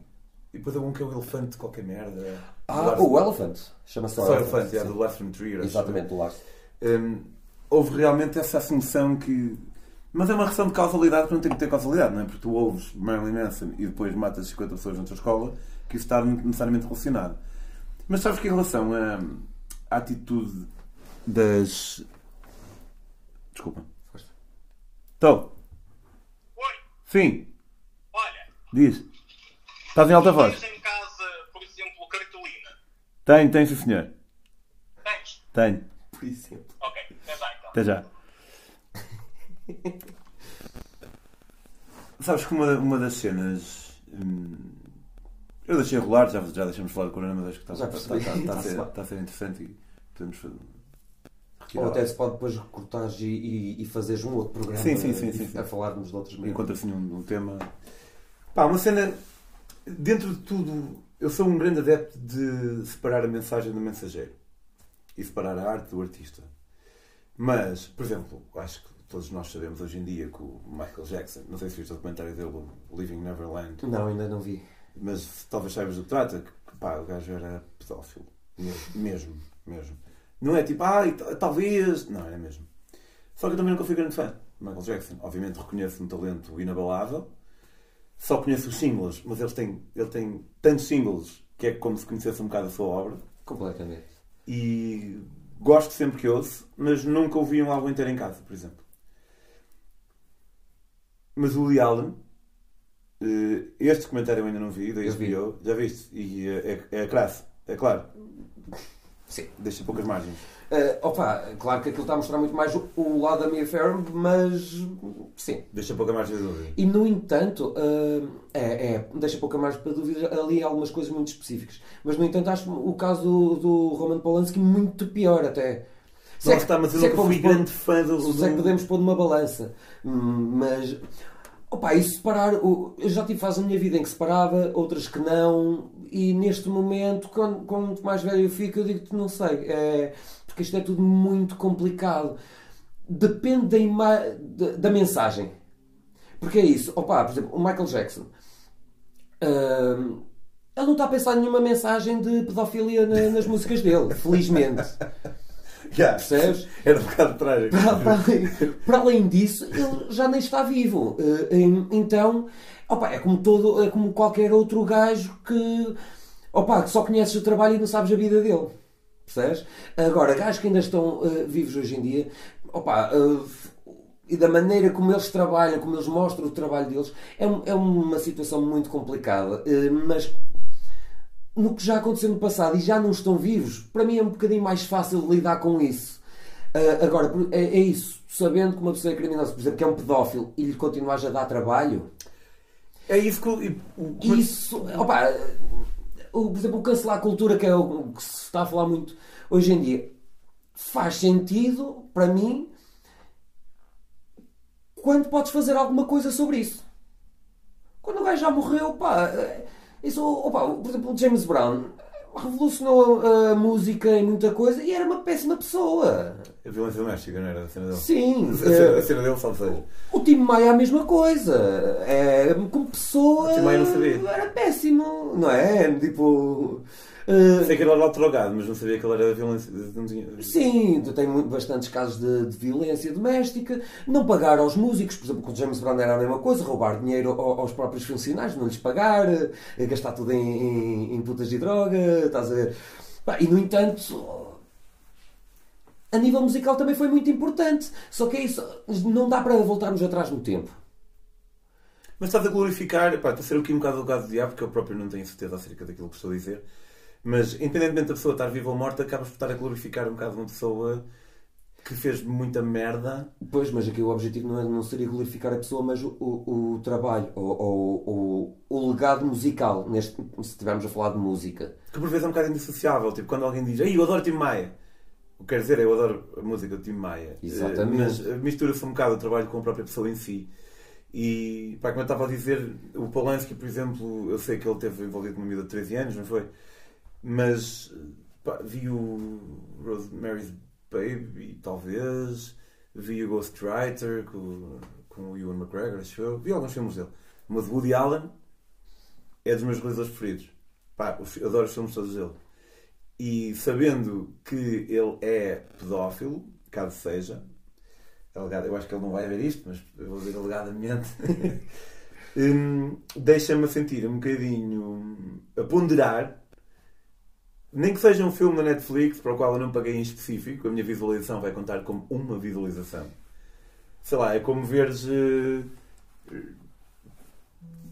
e depois há um que é o elefante de qualquer merda. Ah, o Elephant. Chama-se o elefante, é do Last from Trier. Exatamente, do Lars. Hum, houve realmente essa assunção que. Mas é uma questão de causalidade que não tem que ter causalidade, não é? Porque tu ouves Marilyn Manson e depois matas 50 pessoas na tua escola, que isso está necessariamente relacionado. Mas sabes que em relação à, à atitude das. Desculpa. Estou. Oi, Sim, olha, diz. Estás em alta voz? em casa? Tenho, tenho, sim senhor. Tens? Tenho. Por exemplo. Ok, até já então. Até já. Sabes que uma, uma das cenas. hum, eu deixei rolar, já, já deixamos falar de Corona, mas acho que está, Já está, percebi. está, está, a ser, está a ser interessante e podemos fazer. Ou até se pode depois recortares e, e, e fazeres um outro programa Sim, sim, sim, e- sim, sim. a falarmos de outros Enquanto assim um, um tema. Pá, uma cena. Dentro de tudo, eu sou um grande adepto de separar a mensagem do mensageiro e separar a arte do artista. Mas, por exemplo, acho que todos nós sabemos hoje em dia que o Michael Jackson, não sei se viste o documentário dele, Living Neverland, Não, ainda não vi. mas talvez saibas do que trata, que pá, o gajo era pedófilo. Mesmo, <laughs> mesmo. Não é tipo, ah, talvez. Não, era mesmo. Só que eu também nunca fui grande fã. Michael Jackson. Obviamente reconheço um talento inabalável. Só conheço os singles, mas ele tem, ele tem tantos singles que é como se conhecesse um bocado a sua obra. Completamente. E gosto sempre que ouço, mas nunca ouvi um álbum inteiro em casa, por exemplo. Mas o Woody Allen, eh, este documentário eu ainda não vi, da Eu vi. HBO, já viste? E eh, é, é crasso, é claro, Sim. deixa poucas margens. Uh, opa, claro que aquilo está a mostrar muito mais o, o lado da Mia Farrow, mas sim. Deixa pouca margem de dúvida. E no entanto, uh, é, é, deixa pouca mais para dúvida ali há algumas coisas muito específicas. Mas no entanto, acho o caso do, do Roman Polanski muito pior até. Se é que- está, mas eu é que nunca fui grande fã do. Se é que podemos pôr numa balança. Hum, Mas. Opa, e separar. Eu já tive fases na minha vida em que separava, outras que não. E neste momento, quando, quanto mais velho eu fico, eu digo-te, não sei. É, porque isto é tudo muito complicado. Depende da, ima da, mensagem. Porque é isso. Opa, por exemplo, o Michael Jackson. hum, ele não está a pensar nenhuma mensagem de pedofilia na- nas músicas dele, felizmente. <laughs> Já, Percebes? Era um bocado trágico. Para, para além, para além disso, ele já nem está vivo. Eh, Então, opa, é como todo, é como qualquer outro gajo que, opa, que só conheces o trabalho e não sabes a vida dele. Percebes? Agora, gajos que ainda estão eh, vivos hoje em dia, opa, eh, e da maneira como eles trabalham, como eles mostram o trabalho deles, é, um- é uma situação muito complicada. Eh, mas no que já aconteceu no passado e já não estão vivos, para mim é um bocadinho mais fácil lidar com isso. Agora, é, é isso, sabendo que uma pessoa é criminosa, por exemplo, que é um pedófilo e lhe continuares a dar trabalho, É isso que. o- o- isso, opa, o, por exemplo, o cancelar a cultura, que é o que se está a falar muito hoje em dia, faz sentido para mim quando podes fazer alguma coisa sobre isso. Quando o gajo já morreu, pá, isso, opa, por exemplo, o James Brown revolucionou a, a música em muita coisa e era uma péssima pessoa. A violência doméstica, não era a cena dele? Sim. <laughs> A cena, eh, a cena dele, salve seja. o Tim Maia é a mesma coisa. É, como pessoa. O Tim Maia não sabia. Era péssimo, não é? Tipo. Eh, Sei que ele era drogado, mas não sabia que ele era violência. Sim, tem muito, bastantes casos de, de violência doméstica. Não pagar aos músicos, por exemplo, com o James Brown era a mesma coisa, roubar dinheiro ao- aos próprios funcionários, não lhes pagar, eh, gastar tudo em, em, em putas de droga, estás a ver? E no entanto, a nível musical também foi muito importante. Só que é isso, não dá para voltarmos atrás no tempo. Mas estás a glorificar, pá, estou a ser aqui um bocado advogado do diabo, porque eu próprio não tenho certeza acerca daquilo que estou a dizer. Mas, independentemente da pessoa estar viva ou morta, acabas por estar a glorificar um bocado uma pessoa que fez muita merda. Pois, mas aqui o objetivo não, é, não seria glorificar a pessoa, mas o, o, o trabalho, o, o, o, legado musical, neste, se estivermos a falar de música. Que por vezes é um bocado indissociável. Tipo, quando alguém diz, Ei, eu adoro Tim Maia. O que quer dizer, eu adoro a música do Tim Maia. Exatamente. Eh, Mas eh, mistura-se um bocado o trabalho com a própria pessoa em si. E, pá, como eu estava a dizer, o Polanski, por exemplo, eu sei que ele esteve envolvido numa vida de 13 anos, não foi? Mas, pá, vi o Rosemary's Baby, talvez. Vi o Ghostwriter com, com o Ewan McGregor, acho eu. Vi alguns filmes dele. Mas Woody Allen é dos meus realizadores preferidos. Pá, adoro os filmes todos dele. E sabendo que ele é pedófilo, caso seja, alegado- eu acho que ele não vai ver isto, mas eu vou dizer alegadamente, <laughs> hum, deixa-me sentir um bocadinho a ponderar, nem que seja um filme na Netflix para o qual eu não paguei em específico, a minha visualização vai contar como uma visualização. Sei lá, é como veres eh,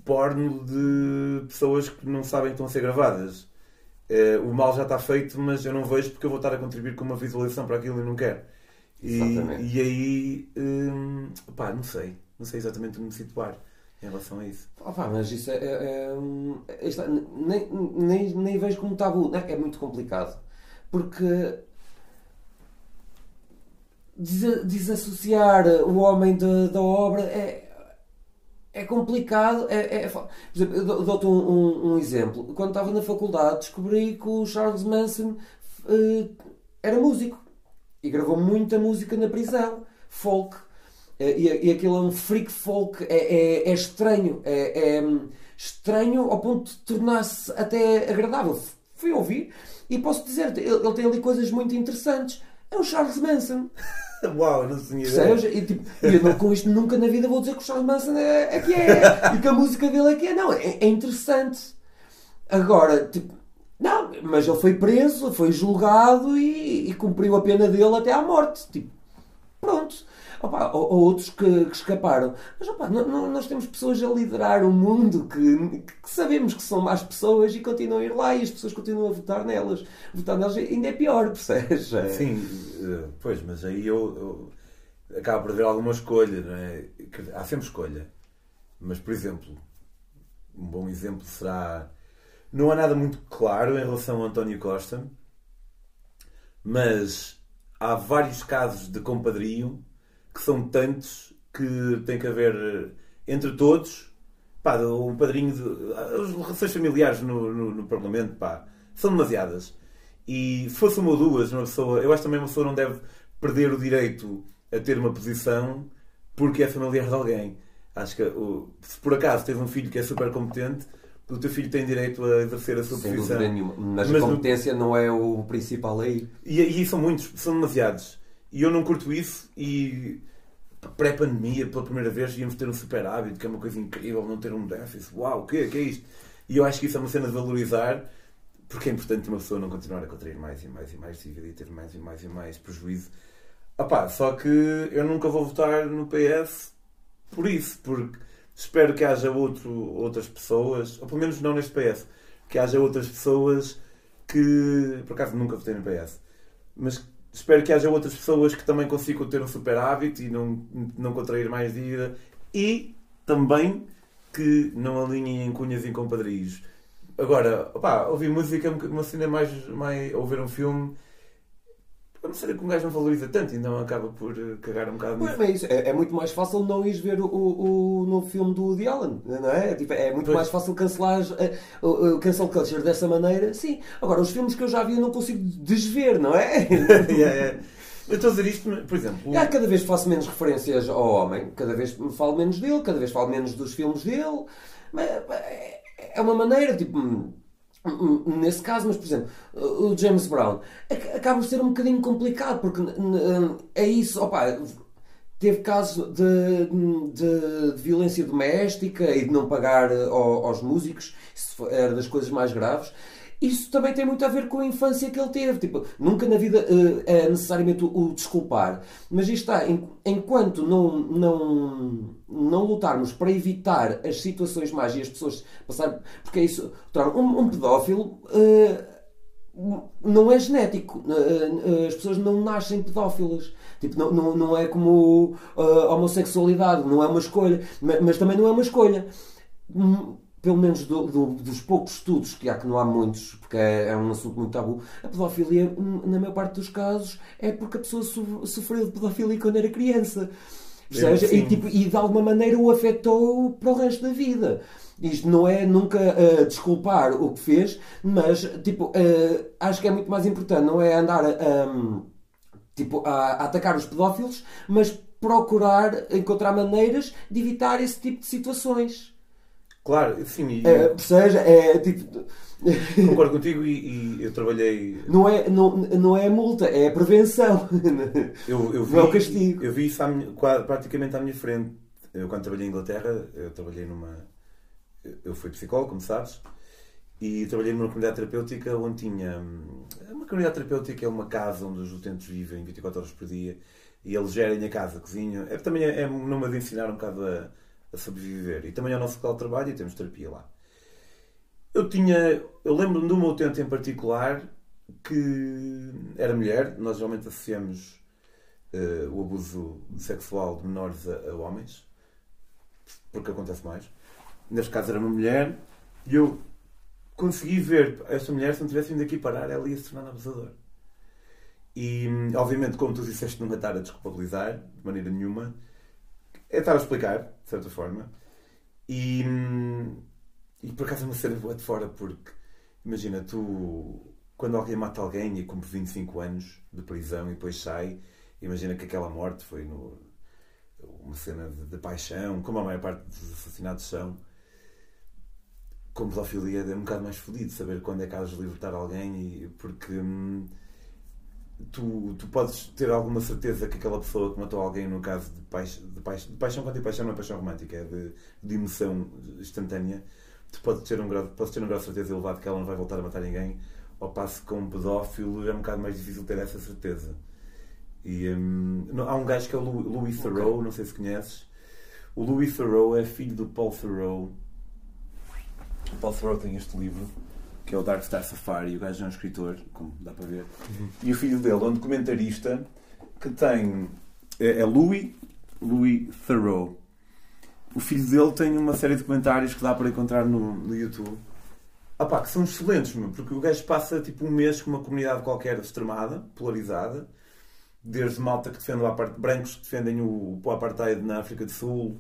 porno de pessoas que não sabem que estão a ser gravadas. Eh, o mal já está feito, mas eu não vejo porque eu vou estar a contribuir com uma visualização para aquilo e não quero. E, e aí, hum, pá, não sei. Não sei exatamente onde me situar em relação a isso. Opa, mas isso é. é, é, um, é- nem, nem, nem vejo como tabu. É muito complicado. Porque. desa- Desassociar o homem da, da obra é. É complicado. É, é- por exemplo, eu dou- dou-te um, um- um exemplo. Quando estava na faculdade, descobri que o Charles Manson eh, era músico e gravou muita música na prisão, folk. Eh, E, e aquilo é um freak folk, é, é- é estranho, é, é, hum, estranho ao ponto de tornar-se até agradável. Fui ouvir e posso dizer, ele, ele tem ali coisas muito interessantes. É o Charles Manson. <laughs> Uau, não tinha ideia. E, tipo, eu não, com isto nunca na vida vou dizer que o Charles Manson é, é que é e que a música dele é que é. Não, é, é interessante. Agora, tipo, não, mas ele foi preso, foi julgado e, e cumpriu a pena dele até à morte. Tipo, pronto. Opa, ou, ou outros que, que escaparam. Mas opa, no- no- nós temos pessoas a liderar o mundo que, que sabemos que são más pessoas e continuam a ir lá e as pessoas continuam a votar nelas. Votar nelas ainda é pior, <laughs> percebes? É. Sim, eh, pois, mas aí eu, eu acabo por haver alguma escolha, não é? Há sempre escolha. Mas, por exemplo, um bom exemplo será. Não há nada muito claro em relação ao António Costa, mas há vários casos de compadrio que são tantos que tem que haver eh, entre todos. Pá, um padrinho de. As relações familiares no, no, no Parlamento, pá, são demasiadas. E se fosse uma ou duas, uma pessoa. Eu acho que também uma pessoa não deve perder o direito a ter uma posição porque é familiar de alguém. Acho que o- se por acaso tens um filho que é super competente, o teu filho tem direito a exercer a sua Sem posição. nenhuma. Mas, Mas a no- competência não é o principal aí. E, e são muitos, são demasiados. E eu não curto isso. E pré-pandemia, pela primeira vez, íamos ter um super hábito, que é uma coisa incrível, não ter um déficit. Uau, o que é, que é isto? E eu acho que isso é uma cena de valorizar, porque é importante uma pessoa não continuar a contrair mais e mais e mais dívida e ter mais e mais e mais prejuízo. Opá, só que eu nunca vou votar no PS por isso, porque espero que haja outro, outras pessoas, ou pelo menos não neste PS, que haja outras pessoas que, por acaso nunca votei no PS, mas espero que haja outras pessoas que também consigam ter um super hábito e não, não contrair mais dívida e também que não alinhem em cunhas e compadrios. Agora, opá, ouvir música é uma- cena mais, mais. ou ver um filme. Eu não sei que um gajo não valoriza tanto, então acaba por eh, cagar um bocado nisso. mas é isso. É, é muito mais fácil não ires ver o, o, o novo filme do Woody Allen, não é? Tipo, é muito Pois. mais fácil cancelar eh, o, o cancel culture dessa maneira, sim. Agora, os filmes que eu já vi eu não consigo desver, não é? <laughs> Yeah, yeah. Eu estou a dizer isto, por exemplo. Ah, cada vez faço menos referências ao homem, cada vez me falo menos dele, cada vez falo menos dos filmes dele. Mas, é- é uma maneira, tipo, nesse caso, mas por exemplo, o James Brown ac- acaba por ser um bocadinho complicado, porque é isso, opa, teve casos de, de- de violência doméstica e de não pagar eh, ao- aos músicos, isso era das coisas mais graves. Isso também tem muito a ver com a infância que ele teve. Tipo, nunca na vida eh, é necessariamente o, o desculpar. Mas isto está, en- enquanto não, não, não lutarmos para evitar as situações más e as pessoas passarem. Porque é isso. Um, um pedófilo. eh, não é genético. Eh, As pessoas não nascem pedófilas. Tipo, não, não, não é como a homossexualidade, não é uma escolha. Ma- Mas também não é uma escolha. Pelo menos do- do- dos poucos estudos, que há que não há muitos, porque é, é um assunto muito tabu, a pedofilia, na maior parte dos casos, é porque a pessoa so- sofreu de pedofilia quando era criança. Percebes? Sim. E, tipo, e de alguma maneira o afetou para o resto da vida. Isto não é nunca ah, desculpar o que fez, mas tipo, ah, acho que é muito mais importante, não é andar a, tipo, a, a atacar os pedófilos, mas procurar encontrar maneiras de evitar esse tipo de situações. Claro, sim, e É, percebes? É tipo. <laughs> concordo contigo e, e eu trabalhei. Não é, não, não é multa, é a prevenção. <laughs> Eu, eu vi, Não é o castigo. Eu vi isso à minha- praticamente à minha frente. Eu, quando trabalhei em Inglaterra, eu trabalhei numa. eu- fui psicólogo, como sabes, e trabalhei numa comunidade terapêutica onde tinha. hum, Uma comunidade terapêutica é uma casa onde os utentes vivem 24 horas por dia e eles gerem a casa, cozinham. É, também é, é numa de ensinar um bocado a, a sobreviver. E também é o nosso local de trabalho e temos terapia lá. Eu tinha. Eu lembro-me de uma utente em particular que era mulher. Nós geralmente associamos eh, o abuso sexual de menores a, a homens, porque acontece mais. Neste caso era uma mulher e eu consegui ver esta mulher, se não tivesse vindo aqui parar, ela ia se tornar abusadora. E, obviamente, como tu disseste, é estar a desculpabilizar de maneira nenhuma, é estar a explicar, de certa forma. E, e por acaso é uma cena boa de fora, porque imagina, tu, quando alguém mata alguém e cumpre 25 anos de prisão e depois sai, imagina que aquela morte foi no, uma cena de, de paixão, como a maior parte dos assassinatos são. Com pedofilia é um bocado mais fodido saber quando é que has de libertar alguém, e, porque hum, tu, tu podes ter alguma certeza que aquela pessoa que matou alguém, no caso de, paix, de, paix, de paixão quanto paixão, não é paixão romântica, é de, de emoção instantânea, tu podes ter, um grau, podes ter um grau de certeza elevado que ela não vai voltar a matar ninguém, ao passo que com um pedófilo é um bocado mais difícil ter essa certeza. E, hum, não- há um gajo que é o Louis, Theroux, não sei se conheces. O Louis Theroux é filho do Paul Theroux. O Paul Theroux tem este livro, que é o Dark Star Safari. O gajo é um escritor, como dá para ver. E o filho dele é um documentarista que tem. É, é Louis, Louis Theroux. O filho dele tem uma série de documentários que dá para encontrar no, no YouTube. Ah pá, que são excelentes, meu, porque o gajo passa tipo um mês com uma comunidade qualquer extremada, polarizada, desde malta que defende o apart... brancos que defendem o, o apartheid na África do Sul,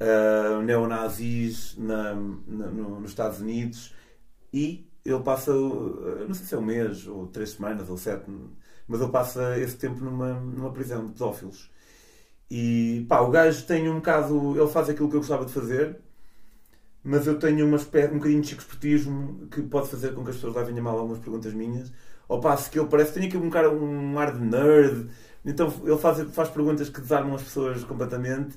uh, neonazis na, na- no- nos Estados Unidos, e ele passa, não sei se é um mês, ou três semanas, ou sete, mas ele passa esse tempo numa, numa prisão de pedófilos. E pá, o gajo tem um bocado. Ele faz aquilo que eu gostava de fazer, mas eu tenho uma espécie, um bocadinho de chico-espertismo que pode fazer com que as pessoas levem a mal algumas perguntas minhas. Ao passo que ele parece tem aqui um, cara, um ar de nerd, então ele faz, faz perguntas que desarmam as pessoas completamente,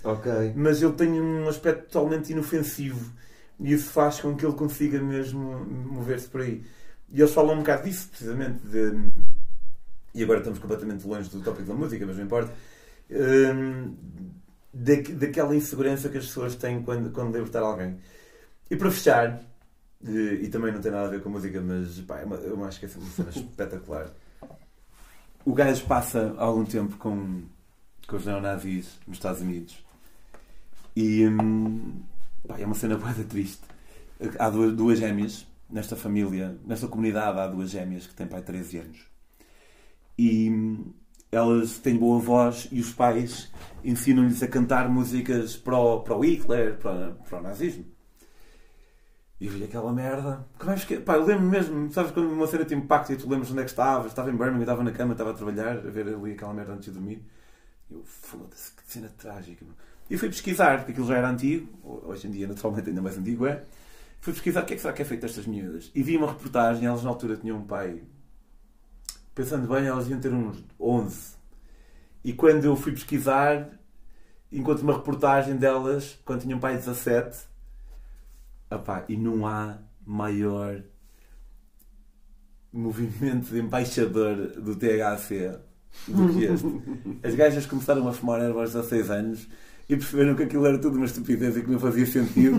mas ele tem um aspecto totalmente inofensivo e isso faz com que ele consiga mesmo mover-se por aí. E eles falam um bocado disso, precisamente. De, e agora estamos completamente longe do tópico da música, mas não importa. Hum, da, daquela insegurança que as pessoas têm quando, quando libertar alguém. E para fechar, eh, e também não tem nada a ver com a música, mas pá, é eu acho que é uma cena espetacular. O gajo passa algum tempo com, com os neonazis nos Estados Unidos e hum, pá, é uma cena boa triste. Há duas, duas gêmeas nesta família, nesta comunidade, há duas gêmeas que têm pai 13 anos e hum, elas têm boa voz e os pais ensinam-lhes a cantar músicas para o, para o Hitler, para, para o nazismo. E vi aquela merda. Como é que. Pá, eu lembro mesmo, sabes quando uma cena te impacta e tu lembras onde é que estavas? Estava em Birmingham, estava na cama, estava a trabalhar, a ver ali aquela merda antes de dormir. Eu, foda-se, que cena trágica. meu. E fui pesquisar, porque aquilo já era antigo, hoje em dia naturalmente ainda mais antigo é. Fui pesquisar o que é que será que é feito destas miúdas. E vi uma reportagem, elas na altura tinham um pai. Pensando bem, elas iam ter uns 11. E quando eu fui pesquisar, encontro uma reportagem delas, quando tinham um pai 17. Epá, e não há maior movimento de embaixador do THC do que este. <laughs> As gajas começaram a fumar erva aos 16 anos e perceberam que aquilo era tudo uma estupidez e que não fazia sentido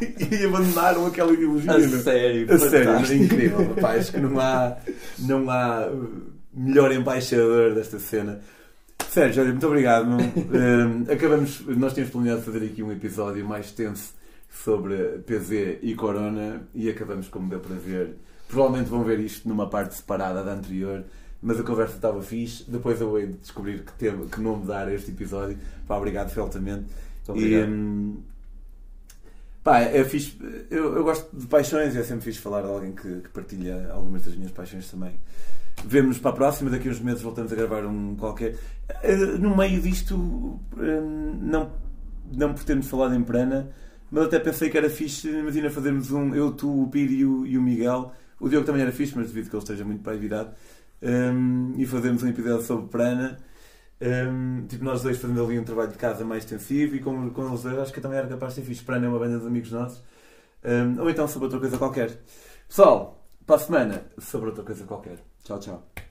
e, <laughs> e abandonaram aquela ideologia. A sério, A sério, é incrível. Acho que não há, não há uh, melhor embaixador desta cena. Sério, Jorge, muito obrigado. Um, acabamos, nós tínhamos planeado fazer aqui um episódio mais tenso sobre PZ e Corona e acabamos, como deu para ver. Provavelmente vão ver isto numa parte separada da anterior, mas a conversa estava fixe. Depois eu hei de descobrir que, tema, que nome dar a este episódio. Pá, obrigado, feltamente. Obrigado. E, hum, pá, é fixe. Eu, eu gosto de paixões e é sempre fixe falar de alguém que, que partilha algumas das minhas paixões também. Vemo-nos para a próxima, daqui a uns meses voltamos a gravar um qualquer. Eh, No meio disto, hum, não, não por termos falado em Prana, mas até pensei que era fixe, imagina fazermos um eu, tu, o Piri e o, e o Miguel. O Diogo também era fixe, mas devido que ele esteja muito para aí virado. Hum, e fazermos um episódio sobre Prana. Hum, tipo, nós dois fazendo ali um trabalho de casa mais extensivo e com, com eles dois acho que também era capaz de ser fixe. Prana é uma banda de amigos nossos. Hum, ou então sobre outra coisa qualquer. Pessoal, para a semana, sobre outra coisa qualquer. Tchau, tchau.